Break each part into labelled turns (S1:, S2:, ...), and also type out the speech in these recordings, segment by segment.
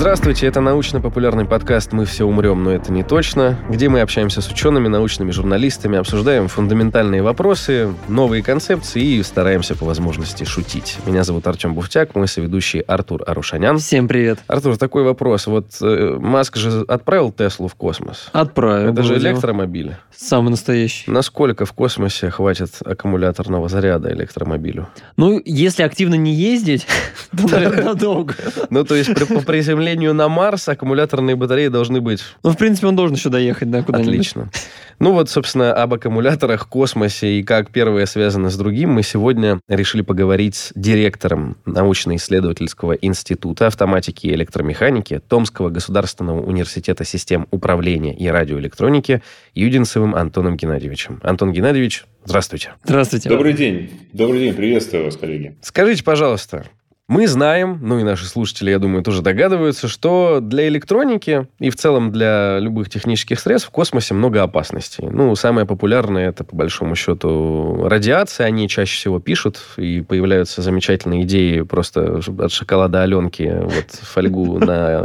S1: Здравствуйте, это научно-популярный подкаст «Мы все умрем, но это не точно», где мы общаемся с учеными, научными журналистами, обсуждаем фундаментальные вопросы, новые концепции и стараемся по возможности шутить. Меня зовут Артем Буфтяк, мой соведущий Артур Арушанян.
S2: Всем привет.
S1: Артур, такой вопрос. Вот э, Маск же отправил Теслу в космос.
S2: Отправил.
S1: Это же электромобиль.
S2: Самый настоящий.
S1: Насколько в космосе хватит аккумуляторного заряда электромобилю?
S2: Ну, если активно не ездить, то, надолго.
S1: Ну, то есть по приземлению на Марс аккумуляторные батареи должны быть...
S2: Ну, в принципе, он должен еще доехать, да, куда-нибудь.
S1: Отлично. Ну вот, собственно, об аккумуляторах, космосе и как первое связано с другим мы сегодня решили поговорить с директором научно-исследовательского института автоматики и электромеханики Томского государственного университета систем управления и радиоэлектроники Юдинцевым Антоном Геннадьевичем. Антон Геннадьевич, здравствуйте.
S2: Здравствуйте.
S3: Добрый день. Добрый день. Приветствую вас, коллеги.
S1: Скажите, пожалуйста, мы знаем, ну и наши слушатели, я думаю, тоже догадываются, что для электроники и в целом для любых технических средств в космосе много опасностей. Ну, самое популярное это, по большому счету, радиация. Они чаще всего пишут, и появляются замечательные идеи просто от шоколада Аленки вот фольгу на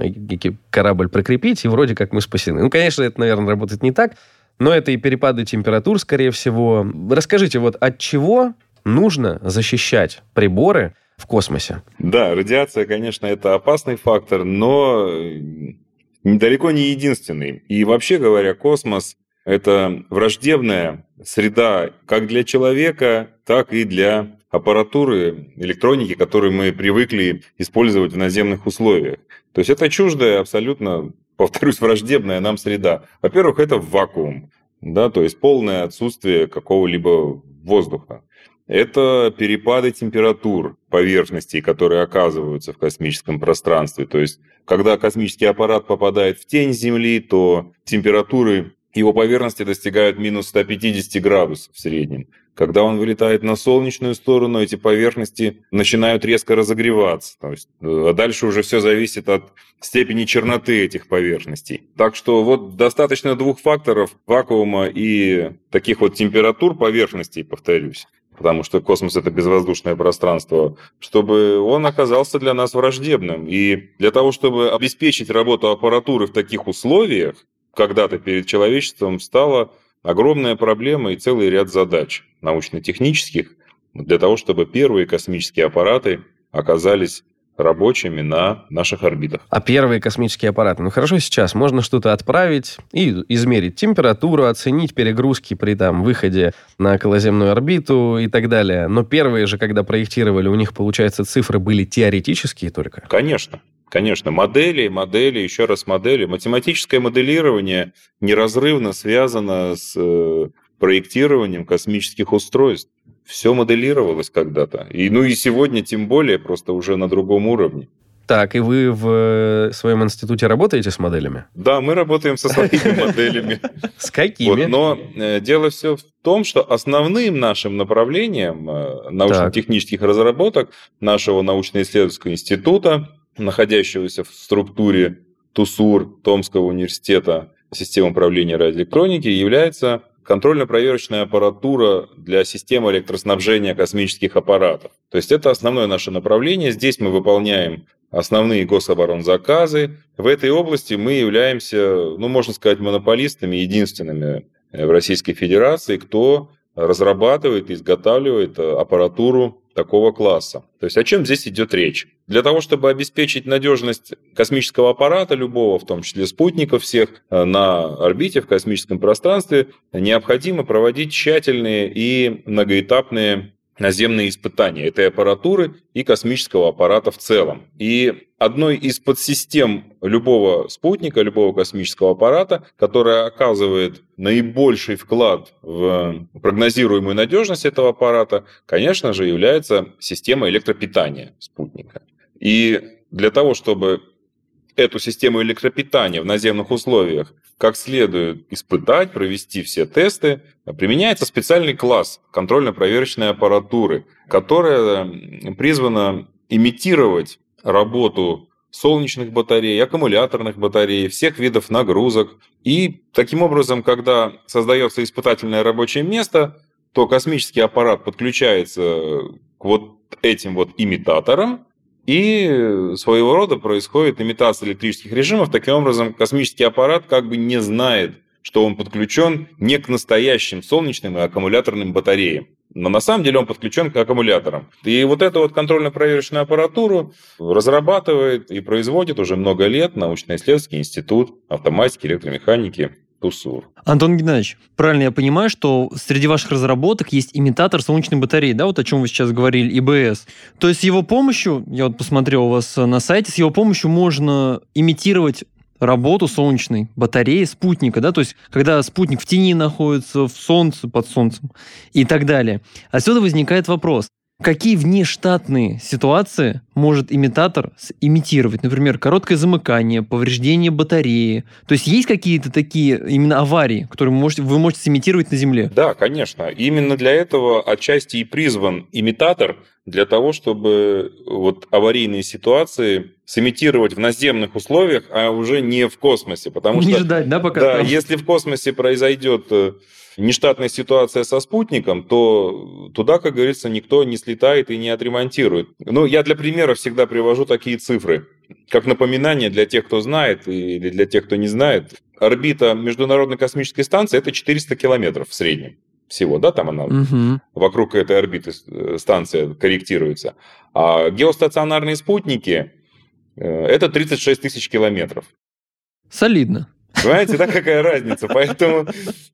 S1: корабль прикрепить, и вроде как мы спасены. Ну, конечно, это, наверное, работает не так, но это и перепады температур, скорее всего. Расскажите, вот от чего нужно защищать приборы, в космосе.
S3: Да, радиация, конечно, это опасный фактор, но далеко не единственный. И вообще говоря, космос – это враждебная среда как для человека, так и для аппаратуры, электроники, которую мы привыкли использовать в наземных условиях. То есть это чуждая, абсолютно, повторюсь, враждебная нам среда. Во-первых, это вакуум, да, то есть полное отсутствие какого-либо воздуха. Это перепады температур поверхностей, которые оказываются в космическом пространстве. То есть, когда космический аппарат попадает в тень Земли, то температуры его поверхности достигают минус 150 градусов в среднем. Когда он вылетает на солнечную сторону, эти поверхности начинают резко разогреваться. То есть, а дальше уже все зависит от степени черноты этих поверхностей. Так что вот достаточно двух факторов вакуума и таких вот температур поверхностей, повторюсь, потому что космос – это безвоздушное пространство, чтобы он оказался для нас враждебным. И для того, чтобы обеспечить работу аппаратуры в таких условиях, когда-то перед человечеством стала огромная проблема и целый ряд задач научно-технических для того, чтобы первые космические аппараты оказались рабочими на наших орбитах.
S1: А первые космические аппараты? Ну хорошо, сейчас можно что-то отправить и измерить температуру, оценить перегрузки при там выходе на околоземную орбиту и так далее. Но первые же, когда проектировали, у них, получается, цифры были теоретические только?
S3: Конечно. Конечно, модели, модели, еще раз модели. Математическое моделирование неразрывно связано с э, проектированием космических устройств все моделировалось когда-то. И, ну и сегодня тем более, просто уже на другом уровне.
S1: Так, и вы в э, своем институте работаете с моделями?
S3: Да, мы работаем со своими моделями.
S1: С какими?
S3: но э, дело все в том, что основным нашим направлением э, научно-технических разработок нашего научно-исследовательского института, находящегося в структуре ТУСУР Томского университета системы управления радиоэлектроники, является контрольно-проверочная аппаратура для системы электроснабжения космических аппаратов. То есть это основное наше направление. Здесь мы выполняем основные гособоронзаказы. В этой области мы являемся, ну, можно сказать, монополистами, единственными в Российской Федерации, кто разрабатывает и изготавливает аппаратуру такого класса. То есть о чем здесь идет речь? Для того, чтобы обеспечить надежность космического аппарата любого, в том числе спутников всех, э, на орбите, в космическом пространстве, необходимо проводить тщательные и многоэтапные наземные испытания этой аппаратуры и космического аппарата в целом. И одной из подсистем любого спутника, любого космического аппарата, которая оказывает наибольший вклад в прогнозируемую надежность этого аппарата, конечно же, является система электропитания спутника. И для того, чтобы эту систему электропитания в наземных условиях как следует испытать, провести все тесты, применяется специальный класс контрольно-проверочной аппаратуры, которая призвана имитировать работу солнечных батарей, аккумуляторных батарей, всех видов нагрузок. И таким образом, когда создается испытательное рабочее место, то космический аппарат подключается к вот этим вот имитаторам, и своего рода происходит имитация электрических режимов. Таким образом, космический аппарат как бы не знает, что он подключен не к настоящим солнечным и аккумуляторным батареям. Но на самом деле он подключен к аккумуляторам. И вот эту вот контрольно-проверочную аппаратуру разрабатывает и производит уже много лет научно-исследовательский институт автоматики, электромеханики ТУСУР.
S2: Антон Геннадьевич, правильно я понимаю, что среди ваших разработок есть имитатор солнечной батареи, да, вот о чем вы сейчас говорили, ИБС. То есть с его помощью, я вот посмотрел у вас на сайте, с его помощью можно имитировать работу солнечной батареи спутника, да, то есть когда спутник в тени находится, в солнце, под солнцем и так далее. Отсюда возникает вопрос, Какие внештатные ситуации может имитатор имитировать? Например, короткое замыкание, повреждение батареи. То есть есть какие-то такие именно аварии, которые вы можете, вы можете сымитировать на Земле?
S3: Да, конечно. Именно для этого отчасти и призван имитатор, для того, чтобы вот аварийные ситуации сымитировать в наземных условиях, а уже не в космосе. Потому
S2: не
S3: что,
S2: ждать, да, пока
S3: Да,
S2: там...
S3: если в космосе произойдет э, нештатная ситуация со спутником, то туда, как говорится, никто не слетает и не отремонтирует. Ну, я для примера всегда привожу такие цифры, как напоминание для тех, кто знает, или для тех, кто не знает. Орбита Международной космической станции – это 400 километров в среднем всего, да, там она угу. вокруг этой орбиты э, станция корректируется. А геостационарные спутники э, это 36 тысяч километров.
S2: Солидно.
S3: Понимаете, да, какая разница? Поэтому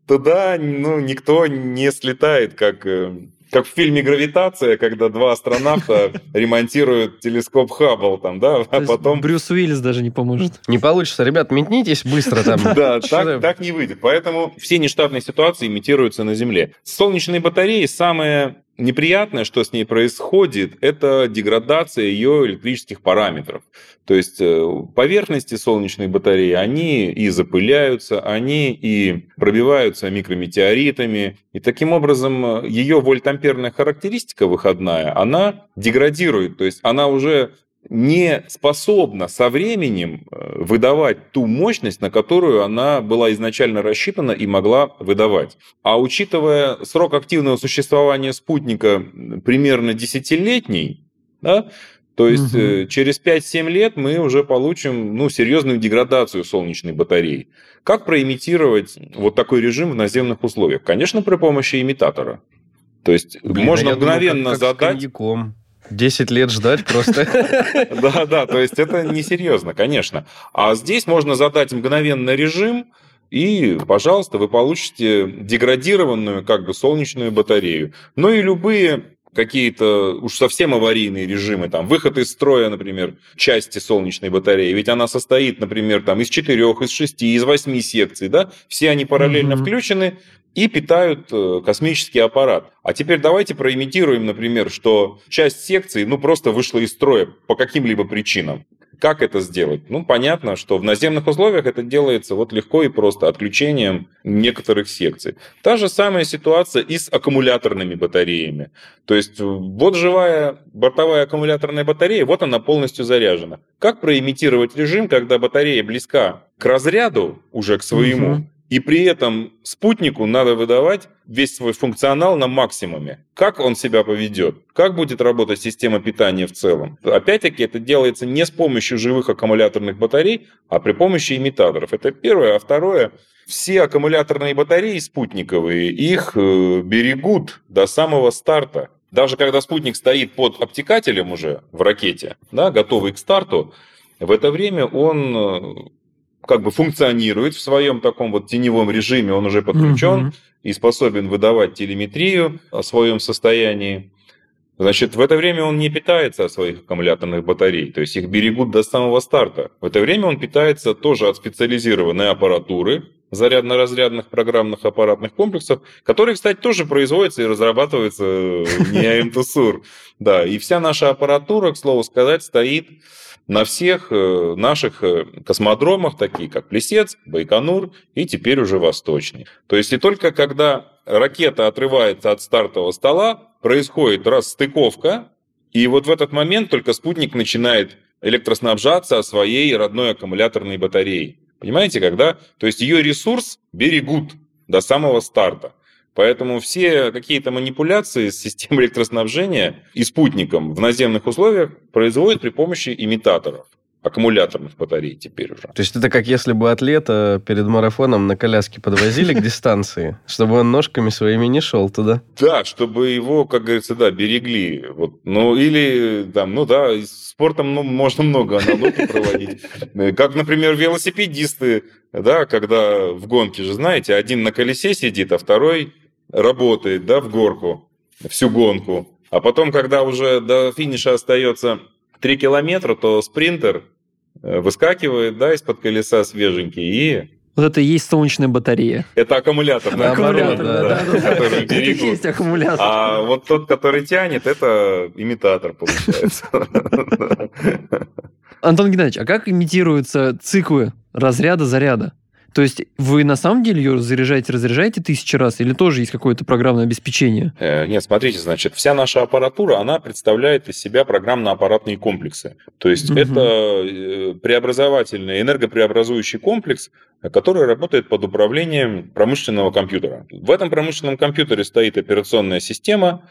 S3: туда ну, никто не слетает, как э, как в фильме «Гравитация», когда два астронавта ремонтируют телескоп Хаббл, там, да,
S2: а потом... Брюс Уиллис даже не поможет.
S1: Не получится. Ребят, метнитесь быстро там.
S3: Да, так не выйдет. Поэтому все нештатные ситуации имитируются на Земле. Солнечные батареи самое неприятное, что с ней происходит, это деградация ее электрических параметров. То есть э, поверхности солнечной батареи, они и запыляются, они и пробиваются микрометеоритами. И таким образом э, ее вольтамперная характеристика выходная, она деградирует. То есть она уже не способна со временем э, выдавать ту мощность, на которую она была изначально рассчитана и могла выдавать. А учитывая срок активного существования спутника примерно десятилетний, да, то есть угу. через 5-7 лет мы уже получим ну, серьезную деградацию солнечной батареи. Как проимитировать вот такой режим в наземных условиях? Конечно, при помощи имитатора. То есть Блин, можно мгновенно думаю, как, как задать...
S1: 10 лет ждать просто.
S3: Да, да, то есть это несерьезно, конечно. А здесь можно задать мгновенно режим, и, пожалуйста, вы получите деградированную как бы солнечную батарею. Ну и любые какие-то уж совсем аварийные режимы, там, выход из строя, например, части солнечной батареи, ведь она состоит, например, там, из четырех, из шести, из восьми секций, да, все они параллельно mm-hmm. включены и питают э, космический аппарат. А теперь давайте проимитируем, например, что часть секции, ну, просто вышла из строя по каким-либо причинам. Как это сделать? Ну, понятно, что в наземных условиях это делается вот легко и просто, отключением некоторых секций. Та же самая ситуация и с аккумуляторными батареями. То есть вот живая бортовая аккумуляторная батарея, вот она полностью заряжена. Как проимитировать режим, когда батарея близка к разряду, уже к своему, угу. И при этом спутнику надо выдавать весь свой функционал на максимуме. Как он себя поведет? Как будет работать система питания в целом? Опять-таки, это делается не с помощью живых аккумуляторных батарей, а при помощи имитаторов. Это первое. А второе, все аккумуляторные батареи спутниковые, их э, берегут до самого старта. Даже когда спутник стоит под обтекателем уже в ракете, да, готовый к старту, в это время он э, как бы функционирует в своем таком вот теневом режиме, он уже подключен угу. и способен выдавать телеметрию о своем состоянии. Значит, в это время он не питается от своих аккумуляторных батарей, то есть их берегут до самого старта. В это время он питается тоже от специализированной аппаратуры, зарядно-разрядных программных аппаратных комплексов, которые, кстати, тоже производятся и разрабатываются не АМТСУР. Да, и вся наша аппаратура, к слову сказать, стоит на всех э, наших э, космодромах, такие как Плесец, Байконур и теперь уже Восточный. То есть и только когда ракета отрывается от стартового стола, происходит расстыковка, и вот в этот момент только спутник начинает электроснабжаться своей родной аккумуляторной батареей. Понимаете, когда? То есть ее ресурс берегут до самого старта. Поэтому все какие-то манипуляции с системой электроснабжения и спутником в наземных условиях производят при помощи имитаторов аккумуляторных батарей теперь уже.
S1: То есть это как если бы атлета перед марафоном на коляске подвозили к дистанции, чтобы он ножками своими не шел туда.
S3: Да, чтобы его, как говорится, да, берегли. Вот. Ну, или там, ну да, спортом ну, можно много аналогий проводить. Как, например, велосипедисты, да, когда в гонке же, знаете, один на колесе сидит, а второй работает, да, в горку всю гонку. А потом, когда уже до финиша остается 3 километра, то спринтер э, выскакивает, да, из-под колеса свеженький и
S2: вот это и есть солнечная батарея.
S3: Это аккумулятор.
S2: Да, аккумулятор, да, да, да, который Это есть аккумулятор.
S3: А вот тот, который тянет, это имитатор, получается.
S2: Антон Геннадьевич, а как имитируются циклы разряда заряда? То есть вы на самом деле ее заряжаете, разряжаете тысячи раз или тоже есть какое-то программное обеспечение?
S3: Э, нет, смотрите, значит, вся наша аппаратура, она представляет из себя программно-аппаратные комплексы. То есть угу. это э, преобразовательный, энергопреобразующий комплекс, который работает под управлением промышленного компьютера. В этом промышленном компьютере стоит операционная система,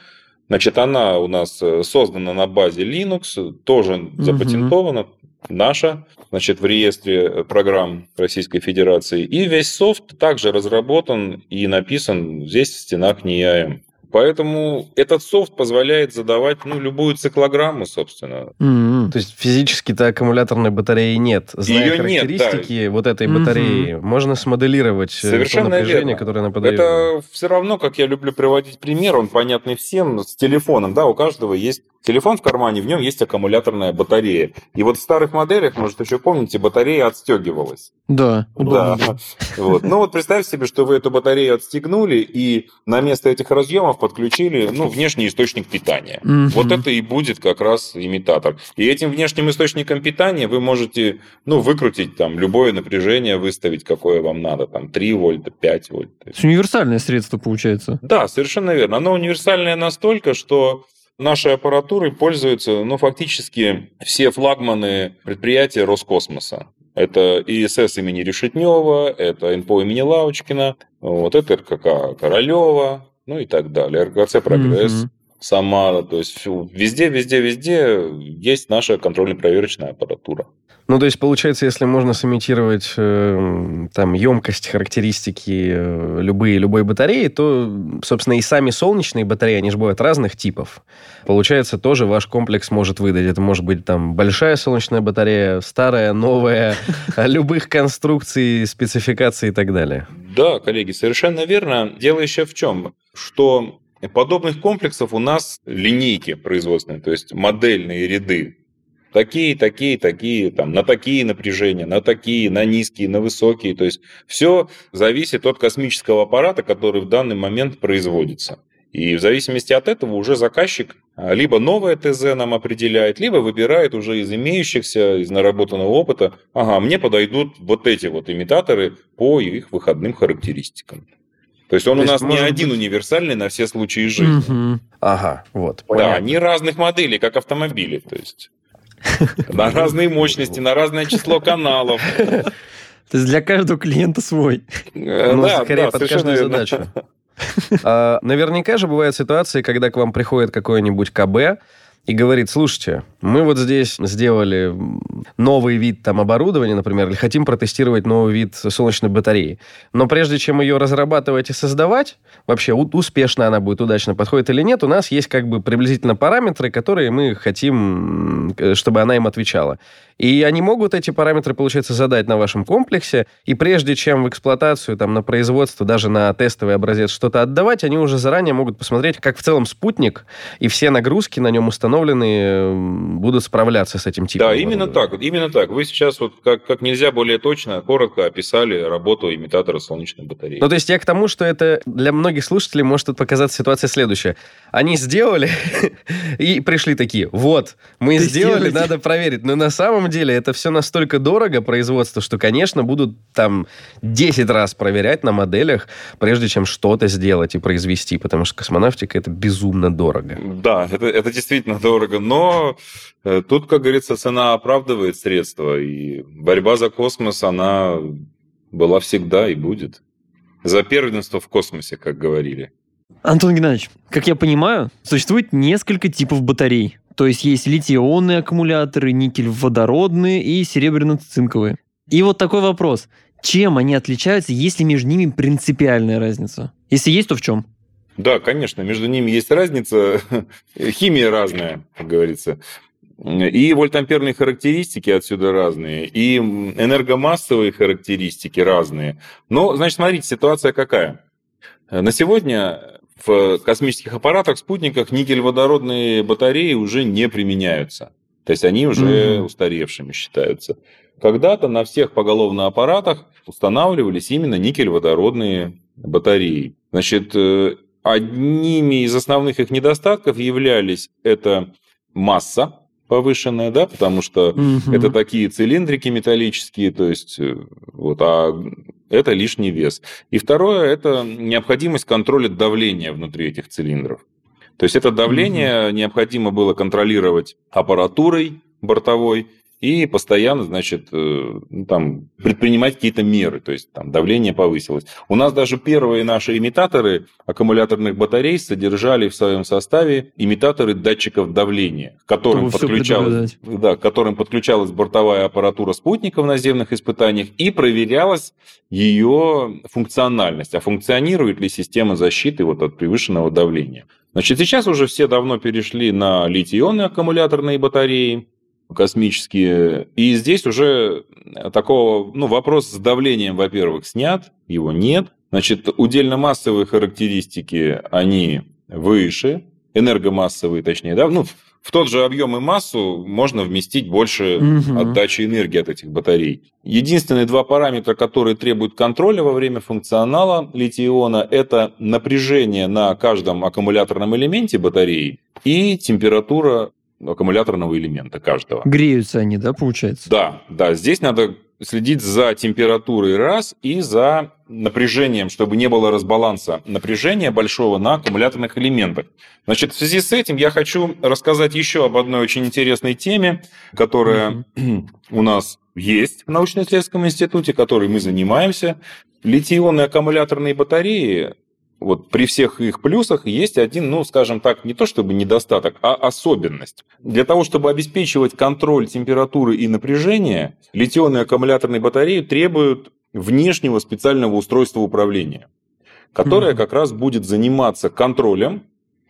S3: Значит, она у нас э, создана на базе Linux, тоже запатентована, наша, значит, в реестре программ Российской Федерации. И весь софт также разработан и написан здесь в стенах НИАМ. Поэтому этот софт позволяет задавать ну, любую циклограмму, собственно.
S1: Mm-hmm. То есть физически-то аккумуляторной батареи нет. Зная Ее характеристики нет, да. вот этой батареи, mm-hmm. можно смоделировать э, Совершенно то напряжение, верно. которое она подает.
S3: Это все равно, как я люблю приводить пример, он понятный всем, с телефоном. Да, у каждого есть телефон в кармане, в нем есть аккумуляторная батарея. И вот в старых моделях, может, еще помните, батарея отстегивалась.
S2: Да,
S3: удобно. Да. Вот. Ну вот представьте себе, что вы эту батарею отстегнули, и на место этих разъемов подключили ну, внешний источник питания. Угу. Вот это и будет как раз имитатор. И этим внешним источником питания вы можете ну, выкрутить там любое напряжение, выставить, какое вам надо, там 3 вольта, 5 вольт.
S2: То есть универсальное средство получается.
S3: Да, совершенно верно. Оно универсальное настолько, что нашей аппаратурой пользуются, ну, фактически все флагманы предприятия Роскосмоса. Это ИСС имени Решетнева, это НПО имени Лавочкина, вот это РКК Королева, ну и так далее. РКЦ «Прогресс», mm-hmm. Самара, то есть везде, везде, везде есть наша контрольно-проверочная аппаратура.
S1: Ну, то есть, получается, если можно сымитировать э, там емкость, характеристики э, любые, любой батареи, то, собственно, и сами солнечные батареи, они же бывают разных типов. Получается, тоже ваш комплекс может выдать. Это может быть там большая солнечная батарея, старая, новая, любых конструкций, спецификаций и так далее.
S3: Да, коллеги, совершенно верно. Дело еще в чем? Что подобных комплексов у нас линейки производственные, то есть модельные ряды такие, такие, такие, там, на такие напряжения, на такие, на низкие, на высокие. То есть все зависит от космического аппарата, который в данный момент производится. И в зависимости от этого уже заказчик а, либо новое ТЗ нам определяет, либо выбирает уже из имеющихся, из наработанного опыта, ага, мне подойдут вот эти вот имитаторы по их выходным характеристикам. То есть он То у нас не один быть... универсальный на все случаи жизни.
S1: Угу. Ага, вот.
S3: Понятно. Да, они разных моделей, как автомобили. То есть на разные мощности, на разное число каналов.
S2: То есть для каждого клиента свой.
S1: Э, ну, скорее под каждую задачу. А, наверняка же бывают ситуации, когда к вам приходит какой-нибудь КБ, и говорит, слушайте, мы вот здесь сделали новый вид там оборудования, например, или хотим протестировать новый вид солнечной батареи. Но прежде чем ее разрабатывать и создавать, вообще успешно она будет, удачно подходит или нет, у нас есть как бы приблизительно параметры, которые мы хотим, чтобы она им отвечала. И они могут эти параметры, получается, задать на вашем комплексе, и прежде чем в эксплуатацию, там, на производство, даже на тестовый образец что-то отдавать, они уже заранее могут посмотреть, как в целом спутник и все нагрузки на нем установленные будут справляться с этим типом.
S3: Да, именно так, именно так. Вы сейчас вот как, как нельзя более точно, коротко описали работу имитатора солнечной батареи.
S1: Ну, то есть я к тому, что это для многих слушателей может тут показаться ситуация следующая. Они сделали и пришли такие, вот, мы сделали, надо проверить. Но на самом деле это все настолько дорого, производство, что, конечно, будут там 10 раз проверять на моделях, прежде чем что-то сделать и произвести, потому что космонавтика это безумно дорого.
S3: Да, это, это действительно дорого, но э, тут, как говорится, цена оправдывает средства, и борьба за космос, она была всегда и будет. за первенство в космосе, как говорили.
S2: Антон Геннадьевич, как я понимаю, существует несколько типов батарей. То есть есть литий-ионные аккумуляторы, никель-водородные и серебряно-цинковые. И вот такой вопрос. Чем они отличаются, если между ними принципиальная разница? Если есть, то в чем?
S3: Да, конечно, между ними есть разница. Химия разная, как говорится. И вольтамперные характеристики отсюда разные, и энергомассовые характеристики разные. Но, значит, смотрите, ситуация какая. На сегодня в космических аппаратах, спутниках никель-водородные батареи уже не применяются. То есть они уже mm-hmm. устаревшими считаются. Когда-то на всех поголовно аппаратах устанавливались именно никель-водородные батареи. Значит, э, одними из основных их недостатков являлись это масса повышенная, да, потому что угу. это такие цилиндрики металлические, то есть э, вот, а это лишний вес. И второе – это необходимость контроля давления внутри этих цилиндров. То есть это давление угу. необходимо было контролировать аппаратурой бортовой и постоянно, значит, э, ну, там, предпринимать какие-то меры, то есть там давление повысилось. У нас даже первые наши имитаторы аккумуляторных батарей содержали в своем составе имитаторы датчиков давления, к которым, подключалась, да, к которым подключалась бортовая аппаратура спутника в наземных испытаниях и проверялась ее функциональность, а функционирует ли система защиты вот от превышенного давления. Значит, сейчас уже все давно перешли на литий-ионные аккумуляторные батареи, космические. И здесь уже такого, ну, вопрос с давлением, во-первых, снят, его нет. Значит, удельно-массовые характеристики, они выше, энергомассовые, точнее, да, ну, в тот же объем и массу можно вместить больше угу. отдачи энергии от этих батарей. Единственные два параметра, которые требуют контроля во время функционала литий-иона, это напряжение на каждом аккумуляторном элементе батареи и температура аккумуляторного элемента каждого.
S2: Греются они, да, получается?
S3: Да, да. Здесь надо следить за температурой раз и за напряжением, чтобы не было разбаланса напряжения большого на аккумуляторных элементах. Значит, в связи с этим я хочу рассказать еще об одной очень интересной теме, которая mm-hmm. у нас есть в научно-исследовательском институте, которой мы занимаемся. Литий-ионные аккумуляторные батареи вот при всех их плюсах есть один, ну, скажем так, не то чтобы недостаток, а особенность. Для того, чтобы обеспечивать контроль температуры и напряжения, литионные аккумуляторные батареи требуют внешнего специального устройства управления, которое mm-hmm. как раз будет заниматься контролем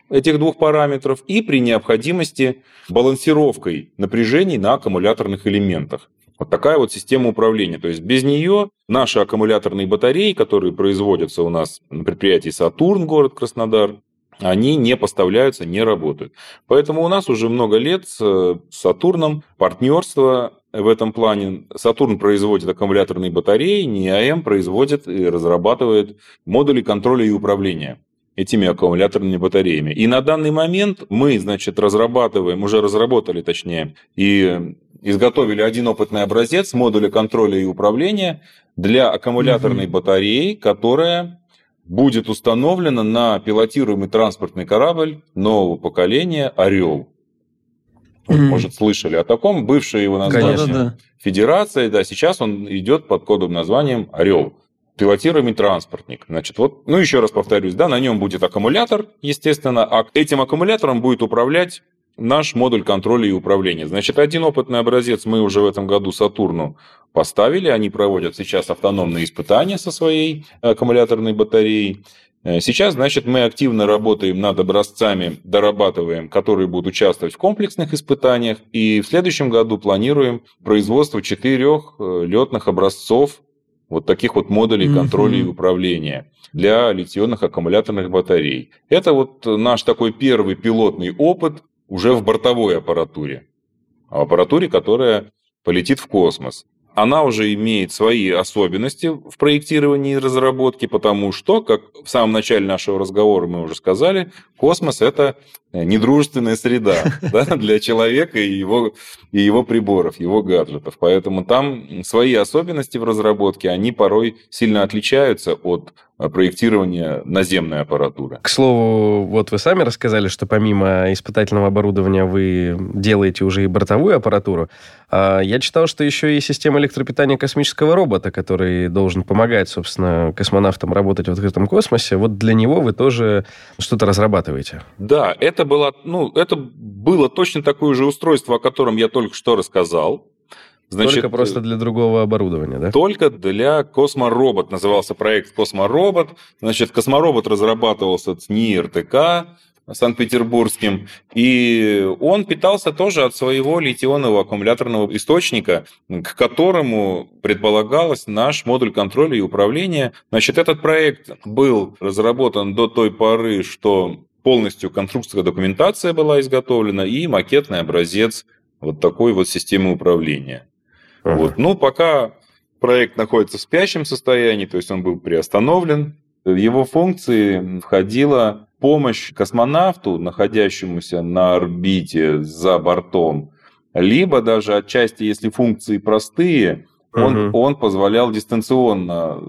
S3: этих двух параметров и при необходимости балансировкой напряжений на аккумуляторных элементах. Вот такая вот система управления. То есть без нее наши аккумуляторные батареи, которые производятся у нас на предприятии «Сатурн», город Краснодар, они не поставляются, не работают. Поэтому у нас уже много лет с Сатурном партнерство в этом плане. Сатурн производит аккумуляторные батареи, НИАМ производит и разрабатывает модули контроля и управления этими аккумуляторными батареями. И на данный момент мы, значит, разрабатываем, уже разработали, точнее, и изготовили один опытный образец модуля контроля и управления для аккумуляторной угу. батареи, которая будет установлена на пилотируемый транспортный корабль нового поколения «Орел». Mm. Может, слышали о таком. Бывшая его название Конечно. Федерация, да, сейчас он идет под кодовым названием «Орел». Пилотируемый транспортник. Значит, вот, ну еще раз повторюсь, да, на нем будет аккумулятор, естественно, а этим аккумулятором будет управлять наш модуль контроля и управления. Значит, один опытный образец мы уже в этом году Сатурну поставили. Они проводят сейчас автономные испытания со своей аккумуляторной батареей. Э, сейчас, значит, мы активно работаем над образцами, дорабатываем, которые будут участвовать в комплексных испытаниях. И в следующем году планируем производство четырех э, летных образцов вот таких вот модулей контроля mm-hmm. и управления для литионных аккумуляторных батарей. Это вот наш такой первый пилотный опыт уже в бортовой аппаратуре, а аппаратуре, которая полетит в космос. Она уже имеет свои особенности в проектировании и разработке, потому что, как в самом начале нашего разговора мы уже сказали, космос – это недружественная среда да, для человека и его, и его приборов, его гаджетов. Поэтому там свои особенности в разработке, они порой сильно отличаются от проектирования наземной аппаратуры.
S1: К слову, вот вы сами рассказали, что помимо испытательного оборудования вы делаете уже и бортовую аппаратуру. А я читал, что еще и система электропитания космического робота, который должен помогать, собственно, космонавтам работать в открытом космосе. Вот для него вы тоже что-то разрабатываете.
S3: Да, это было, ну, это было точно такое же устройство, о котором я только что рассказал.
S1: Значит, только просто для другого оборудования, да?
S3: Только для Косморобот. Назывался проект Косморобот. Значит, Косморобот разрабатывался с НИРТК, Санкт-Петербургским, и он питался тоже от своего литионного аккумуляторного источника, к которому предполагалось наш модуль контроля и управления. Значит, этот проект был разработан до той поры, что полностью конструкторская документация была изготовлена и макетный образец вот такой вот системы управления. Ага. Вот. Ну, пока проект находится в спящем состоянии, то есть он был приостановлен, в его функции входила помощь космонавту, находящемуся на орбите за бортом, либо даже отчасти, если функции простые, он, угу. он позволял дистанционно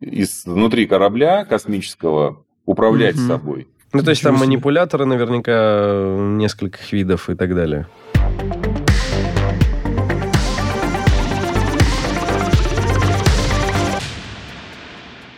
S3: из, внутри корабля космического управлять угу. собой.
S1: Ну, то есть там манипуляторы наверняка нескольких видов и так далее.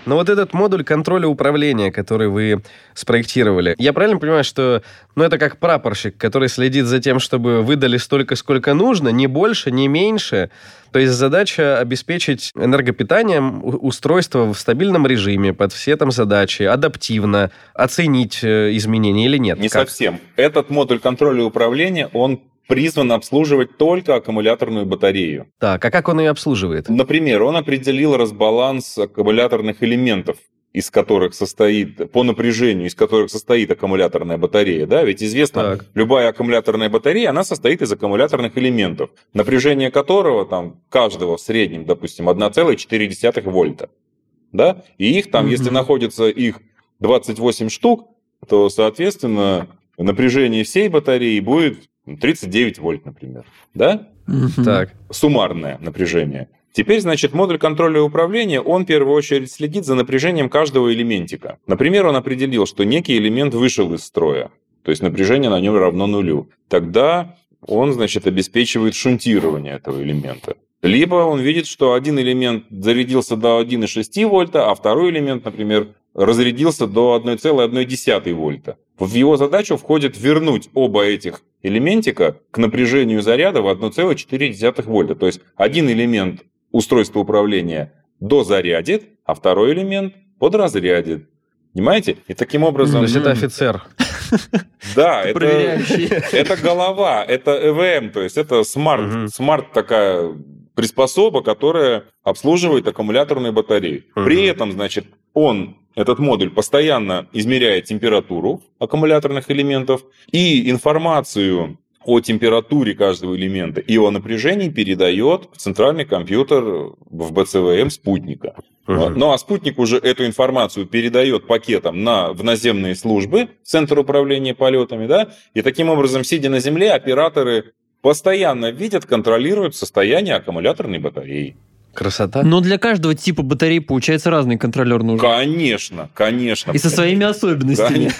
S1: Но вот этот модуль контроля управления, который вы спроектировали, я правильно понимаю, что ну, это как прапорщик, который следит за тем, чтобы выдали столько, сколько нужно, не больше, не меньше. То есть задача обеспечить энергопитанием устройство в стабильном режиме под все там задачи, адаптивно, оценить э, изменения или нет?
S3: Не как? совсем. Этот модуль контроля управления, он призван обслуживать только аккумуляторную батарею.
S1: Так, а как он ее обслуживает?
S3: Например, он определил разбаланс аккумуляторных элементов из которых состоит, по напряжению, из которых состоит аккумуляторная батарея, да, ведь известно, так. любая аккумуляторная батарея, она состоит из аккумуляторных элементов, напряжение которого там каждого в среднем, допустим, 1,4 вольта, да, и их там, угу. если находится их 28 штук, то, соответственно, напряжение всей батареи будет 39 вольт, например. Да?
S1: Угу. Так.
S3: Суммарное напряжение. Теперь, значит, модуль контроля и управления, он в первую очередь следит за напряжением каждого элементика. Например, он определил, что некий элемент вышел из строя, то есть напряжение на нем равно нулю. Тогда он, значит, обеспечивает шунтирование этого элемента. Либо он видит, что один элемент зарядился до 1,6 вольта, а второй элемент, например, разрядился до 1,1 вольта. В его задачу входит вернуть оба этих элементика к напряжению заряда в 1,4 вольта. То есть один элемент устройства управления дозарядит, а второй элемент подразрядит. Понимаете? И таким образом...
S1: То есть это офицер.
S3: Да, это, это голова, это ЭВМ, то есть это smart, smart такая приспособа, которая обслуживает аккумуляторные батареи. При этом, значит, он этот модуль постоянно измеряет температуру аккумуляторных элементов и информацию о температуре каждого элемента и о напряжении передает в центральный компьютер в БЦВМ спутника. Угу. Ну а спутник уже эту информацию передает пакетом на, в наземные службы, Центр управления полетами, да, и таким образом, сидя на Земле, операторы постоянно видят, контролируют состояние аккумуляторной батареи.
S1: Красота.
S2: Но для каждого типа батареи получается разный контролер нужен.
S3: Конечно, конечно.
S2: И со своими особенностями.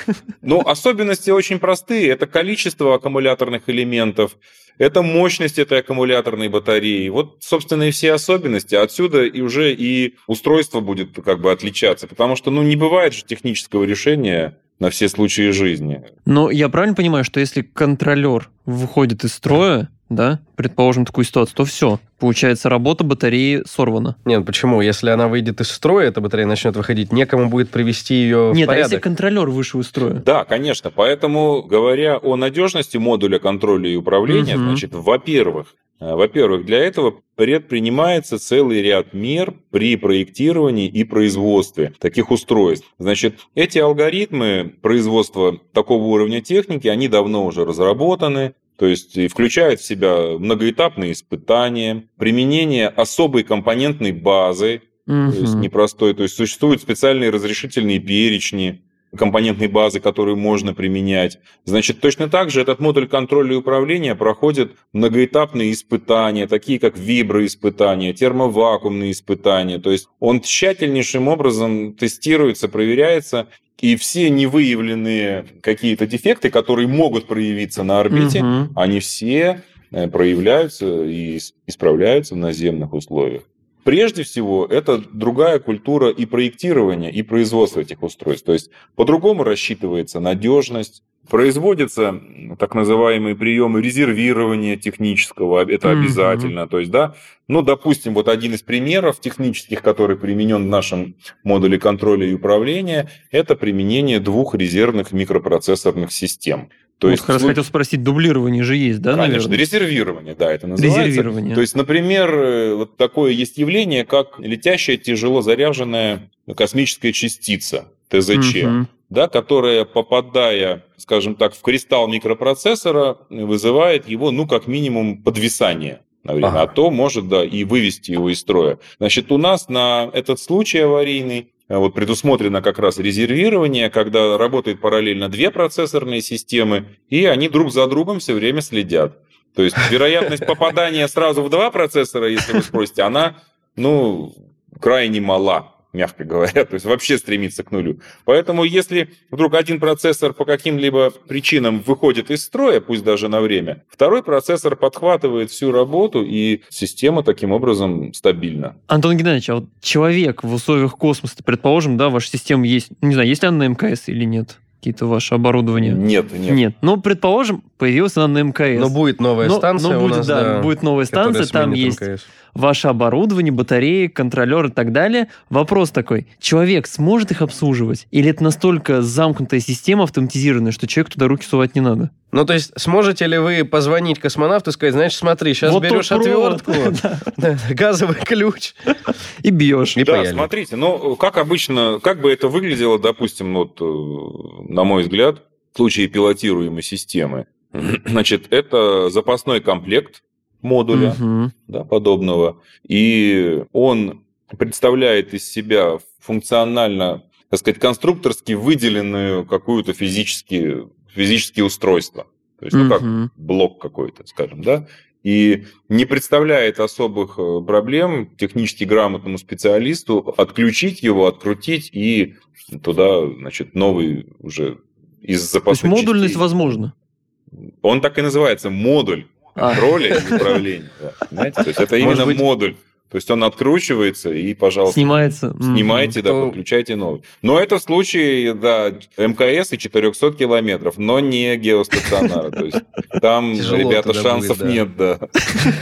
S3: Ну, особенности очень простые. Это количество аккумуляторных элементов, это мощность этой аккумуляторной батареи. Вот, собственно, и все особенности. Отсюда и уже и устройство будет как бы отличаться. Потому что, ну, не бывает же технического решения на все случаи жизни.
S2: Но я правильно понимаю, что если контролер выходит из строя, да, предположим такую ситуацию, то все, получается, работа батареи сорвана.
S1: Нет, почему? Если она выйдет из строя, эта батарея начнет выходить, некому будет привести ее
S2: Нет,
S1: в порядок.
S2: а если контролер вышел из строя?
S3: Да, конечно. Поэтому, говоря о надежности модуля контроля и управления, угу. значит, во-первых, э, во-первых, для этого предпринимается целый ряд мер при проектировании и производстве таких устройств. Значит, эти алгоритмы производства такого уровня техники, они давно уже разработаны, то есть и включает в себя многоэтапные испытания, применение особой компонентной базы, угу. то есть непростой. То есть существуют специальные разрешительные перечни, компонентной базы, которую можно применять. Значит, точно так же этот модуль контроля и управления проходит многоэтапные испытания, такие как виброиспытания, термовакуумные испытания. То есть он тщательнейшим образом тестируется, проверяется, и все невыявленные какие-то дефекты, которые могут проявиться на орбите, угу. они все э, проявляются и исправляются в наземных условиях. Прежде всего, это другая культура и проектирования, и производства этих устройств. То есть по-другому рассчитывается надежность, производятся так называемые приемы резервирования технического, это mm-hmm. обязательно. То есть, да, ну, допустим, вот один из примеров технических, который применен в нашем модуле контроля и управления, это применение двух резервных микропроцессорных систем.
S2: То вот есть, как раз хотел спросить, дублирование же есть, да,
S3: Конечно, наверное? резервирование, да, это называется. Резервирование. То есть, например, э, вот такое есть явление, как летящая тяжело заряженная космическая частица, ТЗЧ, угу. Да, которая, попадая, скажем так, в кристалл микропроцессора, вызывает его, ну, как минимум, подвисание на время, ага. а то может, да, и вывести его из строя. Значит, у нас на этот случай аварийный Э, вот предусмотрено как раз резервирование, когда работают параллельно две процессорные системы, и они друг за другом все время следят. То есть вероятность попадания сразу в два процессора, если вы спросите, она, ну, крайне мала мягко говоря, то есть вообще стремится к нулю. Поэтому если вдруг один процессор по каким-либо причинам выходит из строя, пусть даже на время, второй процессор подхватывает всю работу, и система таким образом стабильна.
S2: Антон Геннадьевич, а вот человек в условиях космоса, предположим, да, ваша система есть, не знаю, есть ли она на МКС или нет? какие-то ваши оборудования?
S3: Нет, нет.
S2: Нет. Ну, предположим, появилась она на МКС.
S1: Но будет новая но, станция но
S2: будет, у
S1: нас,
S2: да, да, будет новая станция, там есть МКС ваше оборудование, батареи, контролер и так далее. Вопрос такой, человек сможет их обслуживать? Или это настолько замкнутая система автоматизированная, что человек туда руки сувать не надо?
S1: Ну, то есть, сможете ли вы позвонить космонавту и сказать, знаешь, смотри, сейчас вот берешь отвертку, газовый ключ и бьешь.
S3: Да, смотрите, ну, как обычно, как бы это выглядело, допустим, вот, э, на мой взгляд, в случае пилотируемой системы. Значит, это запасной комплект модуля угу. да, подобного. И он представляет из себя функционально, так сказать, конструкторски выделенную какую-то физические, физические устройства. То есть, ну, как блок какой-то, скажем, да, и не представляет особых э, проблем технически грамотному специалисту отключить его, открутить и туда, значит, новый уже из запасной
S2: То есть модульность частей. возможно?
S3: Он так и называется, модуль контроля и управления. Понимаете? То есть это именно модуль. То есть он откручивается и, пожалуйста,
S2: снимается.
S3: Снимайте, да, подключайте новый. Но это случай, да, МКС и 400 километров, но не геостационара. То есть там, ребята, шансов нет, да.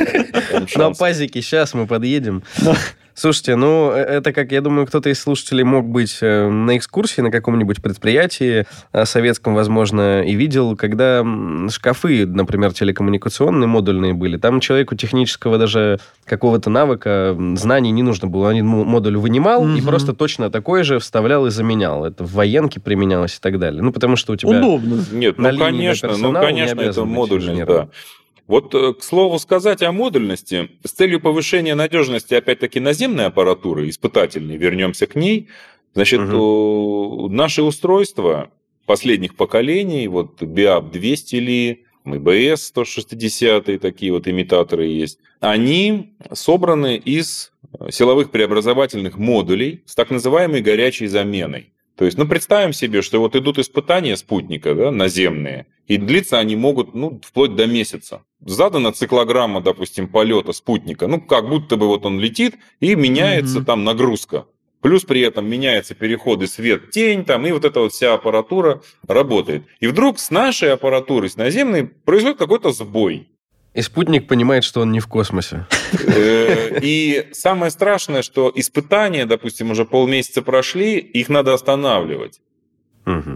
S1: На пазике сейчас мы подъедем. Слушайте, ну, э, это, как я думаю, кто-то из слушателей мог быть э, на экскурсии на каком-нибудь предприятии, э, советском, возможно, и видел, когда шкафы, например, телекоммуникационные, модульные были, там человеку технического даже какого-то навыка, знаний не нужно было. Он модуль вынимал угу. и просто точно такой же вставлял и заменял. Это в военке применялось и так далее. Ну, потому что у тебя...
S2: Удобно.
S3: Нет, ну, конечно, ну, конечно, это модульный, да. Вот, э, к слову сказать о модульности, с целью повышения надежности, опять-таки, наземной аппаратуры, испытательной, вернемся к ней, значит, угу. наши устройства последних поколений, вот BIAP 200 ли, МБС 160, такие вот имитаторы есть, они собраны из силовых преобразовательных модулей с так называемой горячей заменой. То есть, ну, представим себе, что вот идут испытания спутника да, наземные, и длиться они могут ну, вплоть до месяца. Задана циклограмма, допустим, полета спутника, ну, как будто бы вот он летит, и меняется mm-hmm. там нагрузка. Плюс при этом меняются переходы свет-тень, там, и вот эта вот вся аппаратура работает. И вдруг с нашей аппаратурой, с наземной, происходит какой-то сбой.
S1: И спутник понимает, что он не в космосе.
S3: Э, и самое страшное, что испытания, допустим, уже полмесяца прошли, их надо останавливать.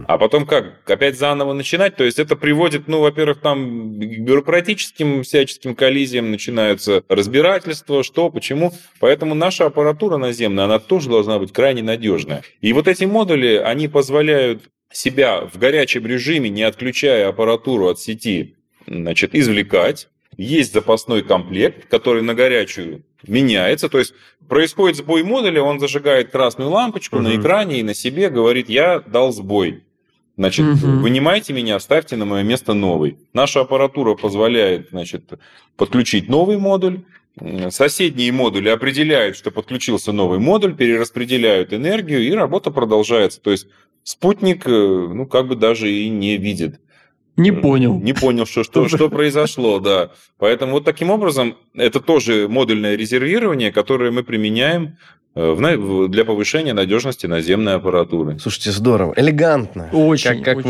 S3: А потом как? Опять заново начинать? То есть это приводит, ну, во-первых, там к бюрократическим всяческим коллизиям начинаются разбирательства, что, почему. Поэтому наша аппаратура наземная, она тоже должна быть крайне надежная. И вот эти модули, они позволяют себя в горячем режиме, не отключая аппаратуру от сети, значит, извлекать, есть запасной комплект, который на горячую меняется. То есть происходит сбой модуля, он зажигает красную лампочку угу. на экране и на себе говорит, я дал сбой. Значит, угу. вынимайте меня, ставьте на мое место новый. Наша аппаратура позволяет значит, подключить новый модуль. Соседние модули определяют, что подключился новый модуль, перераспределяют энергию, и работа продолжается. То есть спутник, э, ну, как бы даже и не видит.
S2: Не понял.
S3: Не понял, что, что, что произошло, да. Поэтому вот таким образом это тоже модульное резервирование, которое мы применяем э, для повышения надежности наземной аппаратуры.
S1: Слушайте, здорово, элегантно.
S2: Очень.
S1: Как, как очень.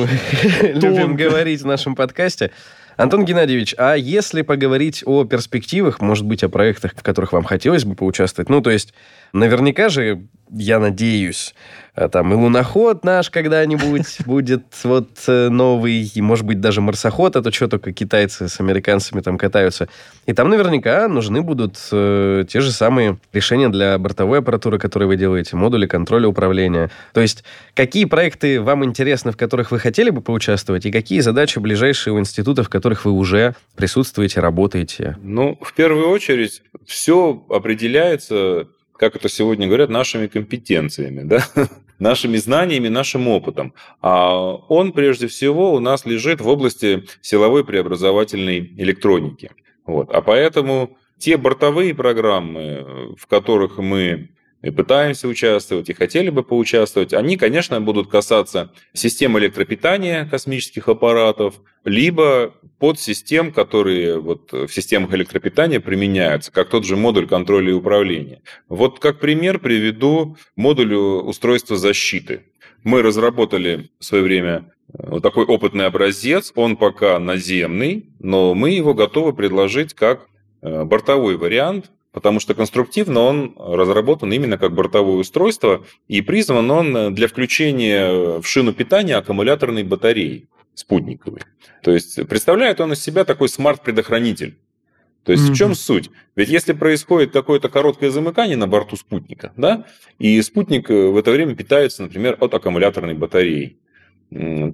S1: мы любим говорить в нашем подкасте. Антон Геннадьевич, а если поговорить о перспективах, может быть, о проектах, в которых вам хотелось бы поучаствовать, ну, то есть, наверняка же, я надеюсь, а там и луноход наш когда-нибудь будет вот э, новый, и, может быть, даже марсоход, а то что только китайцы с американцами там катаются. И там наверняка нужны будут э, те же самые решения для бортовой аппаратуры, которые вы делаете, модули контроля управления. То есть, какие проекты вам интересны, в которых вы хотели бы поучаствовать, и какие задачи ближайшие у института, в которых вы уже присутствуете, работаете?
S3: Ну, в первую очередь, все определяется как это сегодня говорят, нашими компетенциями, да? нашими знаниями, нашим опытом. А он прежде всего у нас лежит в области силовой преобразовательной электроники. Вот. А поэтому те бортовые программы, в которых мы и пытаемся участвовать, и хотели бы поучаствовать, они, конечно, будут касаться систем электропитания космических аппаратов, либо подсистем, которые вот в системах электропитания применяются, как тот же модуль контроля и управления. Вот как пример приведу модуль устройства защиты. Мы разработали в свое время э, вот такой опытный образец, он пока наземный, но мы его готовы предложить как э, бортовой вариант потому что конструктивно он разработан именно как бортовое устройство, и призван он для включения в шину питания аккумуляторной батареи спутниковой. То есть представляет он из себя такой смарт-предохранитель. То есть mm-hmm. в чем суть? Ведь если происходит какое-то короткое замыкание на борту спутника, да, и спутник в это время питается, например, от аккумуляторной батареи,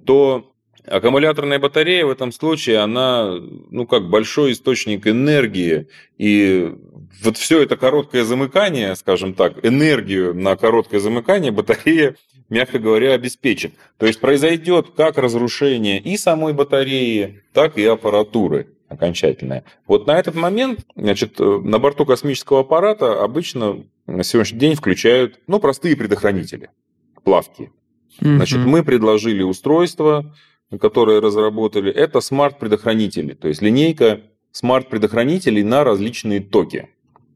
S3: то Аккумуляторная батарея в этом случае, она, ну, как большой источник энергии, и вот все это короткое замыкание, скажем так, энергию на короткое замыкание батарея, мягко говоря, обеспечит. То есть произойдет как разрушение и самой батареи, так и аппаратуры окончательное. Вот на этот момент, значит, на борту космического аппарата обычно на сегодняшний день включают, ну, простые предохранители, плавки. Значит, мы предложили устройство, которые разработали, это смарт-предохранители, то есть линейка смарт-предохранителей на различные токи.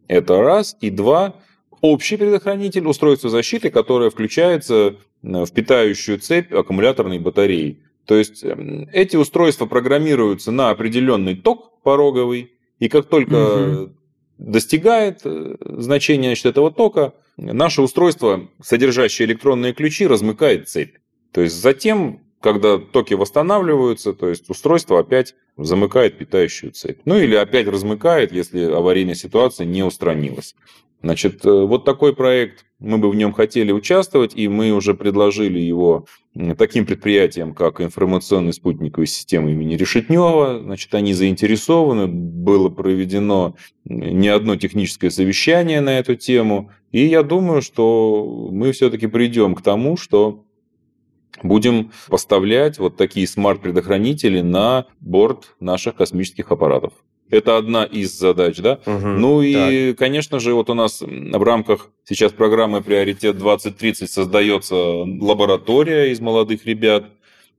S3: Это раз. И два, общий предохранитель, устройство защиты, которое включается в питающую цепь аккумуляторной батареи. То есть эм, эти устройства программируются на определенный ток пороговый, и как только угу. достигает э, значения значит, этого тока, наше устройство, содержащее электронные ключи, размыкает цепь. То есть затем когда токи восстанавливаются, то есть устройство опять замыкает питающую цепь. Ну или опять размыкает, если аварийная ситуация не устранилась. Значит, э, вот такой проект, мы бы в нем хотели участвовать, и мы уже предложили его таким предприятиям, как информационная спутниковая система имени Решетнева. Значит, они заинтересованы, было проведено не одно техническое совещание на эту тему, и я думаю, что мы все-таки придем к тому, что будем поставлять вот такие смарт-предохранители на борт наших космических аппаратов. Это одна из задач, да? Угу, ну и, так. конечно же, вот у нас в рамках сейчас программы «Приоритет 2030» создается лаборатория из молодых ребят,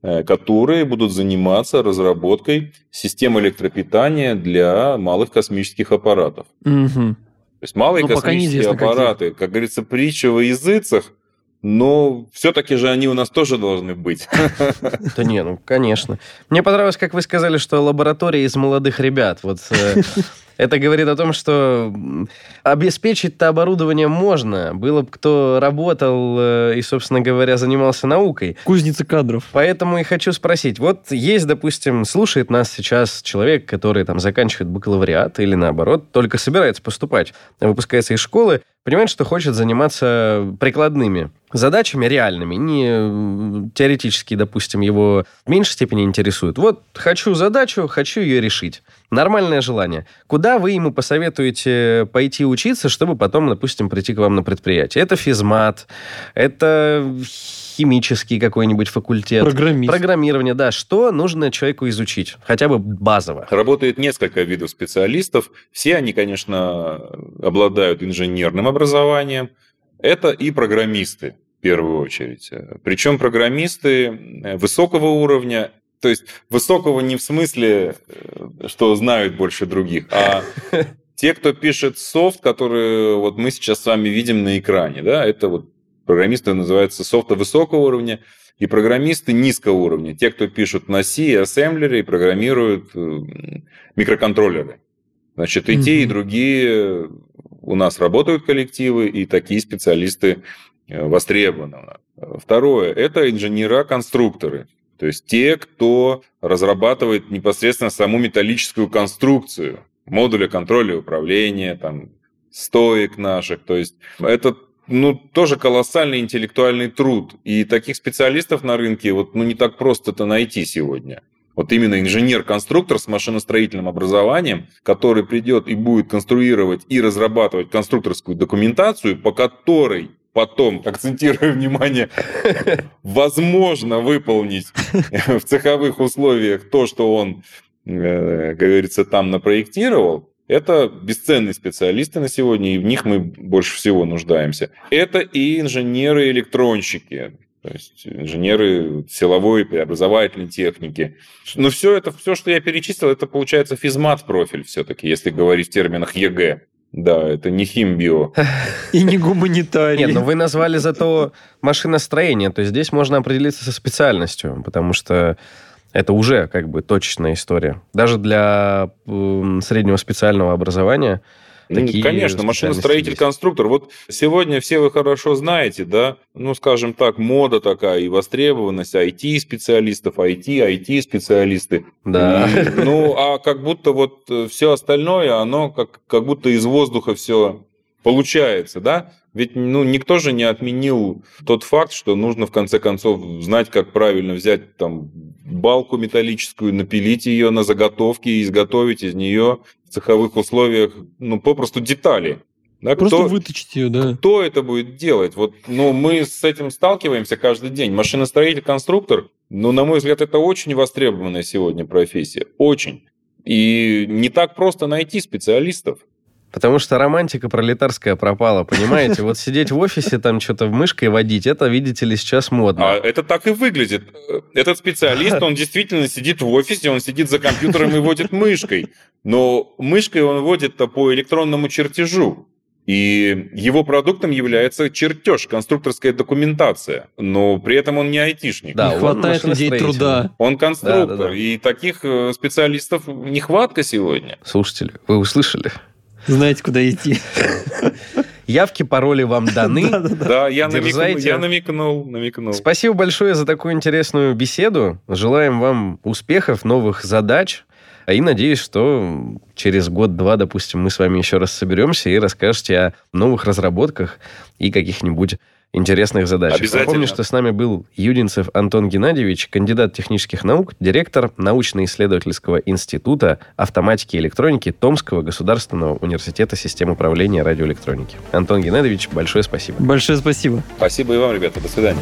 S3: э, которые будут заниматься разработкой систем электропитания для малых космических аппаратов. Угу. То есть малые Но ну, космические аппараты, как, как говорится, притча во языцах – но все-таки же они у нас тоже должны быть.
S1: Да не, ну, конечно. Мне понравилось, как вы сказали, что лаборатория из молодых ребят. Вот э, это говорит о том, что обеспечить-то оборудование можно. Было бы кто работал э, и, собственно говоря, занимался наукой.
S2: Кузница кадров.
S1: Поэтому и хочу спросить. Вот есть, допустим, слушает нас сейчас человек, который там заканчивает бакалавриат или наоборот, только собирается поступать, выпускается из школы. Понимает, что хочет заниматься прикладными задачами реальными, не теоретически, допустим, его в меньшей степени интересуют. Вот хочу задачу, хочу ее решить. Нормальное желание. Куда вы ему посоветуете пойти учиться, чтобы потом, допустим, прийти к вам на предприятие? Это физмат, это химический какой-нибудь факультет.
S2: Программист.
S1: Программирование, да. Что нужно человеку изучить? Хотя бы базово.
S3: Работает несколько видов специалистов. Все они, конечно, обладают инженерным образованием. Это и программисты в первую очередь. Причем программисты высокого уровня, то есть высокого не в смысле, э, что знают больше других, а те, кто пишет софт, который вот мы сейчас с вами видим на экране, да, это вот Программисты называются софта высокого уровня и программисты низкого уровня. Те, кто пишут на C и ассемблере и программируют э, микроконтроллеры. Значит, и mm-hmm. те, и другие у нас работают коллективы, и такие специалисты э, востребованы. Второе – это инженера-конструкторы. То есть те, кто разрабатывает непосредственно саму металлическую конструкцию модуля контроля и управления, там, стоек наших. То есть это ну, тоже колоссальный интеллектуальный труд. И таких специалистов на рынке вот, ну, не так просто это найти сегодня. Вот именно инженер-конструктор с машиностроительным образованием, который придет и будет конструировать и разрабатывать конструкторскую документацию, по которой потом, акцентируя внимание, возможно выполнить в цеховых условиях то, что он, э, как говорится, там напроектировал, это бесценные специалисты на сегодня, и в них мы больше всего нуждаемся. Это и инженеры-электронщики, то есть инженеры силовой и преобразовательной техники. Но все это, все, что я перечислил, это получается физмат-профиль все-таки, если говорить в терминах ЕГЭ. Да, это не химбио.
S2: И не гуманитарий.
S1: Нет, но вы назвали зато машиностроение, то есть здесь можно определиться со специальностью, потому что это уже как бы точечная история. Даже для среднего специального образования Такие
S3: Конечно, машиностроитель-конструктор. Вот сегодня все вы хорошо знаете, да, ну, скажем так, мода такая и востребованность IT-специалистов, IT, IT-специалисты.
S1: Да.
S3: Ну, а как будто вот э, все остальное, оно как, как будто из воздуха все получается, да? Ведь ну, никто же не отменил тот факт, что нужно в конце концов знать, как правильно взять там балку металлическую, напилить ее на заготовки и изготовить из нее в цеховых условиях ну, попросту детали.
S2: Да, Просто кто, выточить ее, да.
S3: Кто это будет делать? Вот, ну, мы с этим сталкиваемся каждый день. Машиностроитель, конструктор, ну, на мой взгляд, это очень востребованная сегодня профессия. Очень. И не так просто найти специалистов.
S1: Потому что романтика пролетарская пропала, понимаете? Вот сидеть в офисе, там что-то в мышкой водить, это, видите ли, сейчас модно.
S3: А это так и выглядит. Этот специалист, он действительно сидит в офисе, он сидит за компьютером и водит мышкой. Но мышкой он водит по электронному чертежу. И его продуктом является чертеж, конструкторская документация. Но при этом он не айтишник.
S2: Да, не хватает людей труда.
S3: Он конструктор. Да, да, да. И таких э, специалистов нехватка сегодня.
S1: Слушатели, вы услышали?
S2: Знаете, куда идти.
S1: Явки, пароли вам даны.
S3: Да, я намекнул, намекнул.
S1: Спасибо большое за такую интересную беседу. Желаем вам успехов, новых задач. И надеюсь, что через год-два, допустим, мы с вами еще раз соберемся и расскажете о новых разработках и каких-нибудь интересных задач. Напомню, что с нами был Юдинцев Антон Геннадьевич, кандидат технических наук, директор научно-исследовательского института автоматики и электроники Томского государственного университета систем управления радиоэлектроники. Антон Геннадьевич, большое спасибо.
S2: Большое спасибо.
S3: Спасибо и вам, ребята. До свидания.